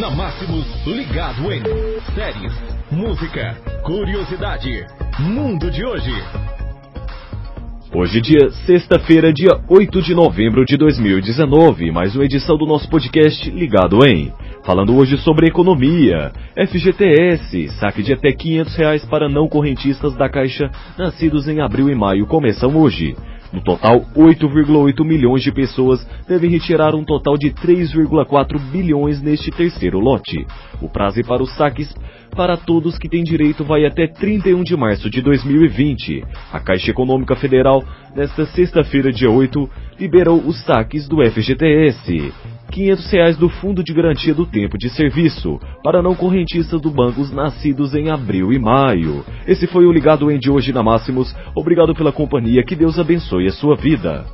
Na Máximos Ligado em séries, música, curiosidade, mundo de hoje. Hoje, dia sexta-feira, dia 8 de novembro de 2019, mais uma edição do nosso podcast Ligado em. Falando hoje sobre economia, FGTS, saque de até 500 reais para não correntistas da Caixa nascidos em abril e maio começam hoje. No total, 8,8 milhões de pessoas devem retirar um total de 3,4 bilhões neste terceiro lote. O prazo para os saques para todos que têm direito vai até 31 de março de 2020. A Caixa Econômica Federal, nesta sexta-feira, dia 8, liberou os saques do FGTS. 500 reais do Fundo de Garantia do Tempo de Serviço para não correntistas do bancos nascidos em abril e maio. Esse foi o Ligado em de hoje na Máximos. Obrigado pela companhia. Que Deus abençoe a sua vida.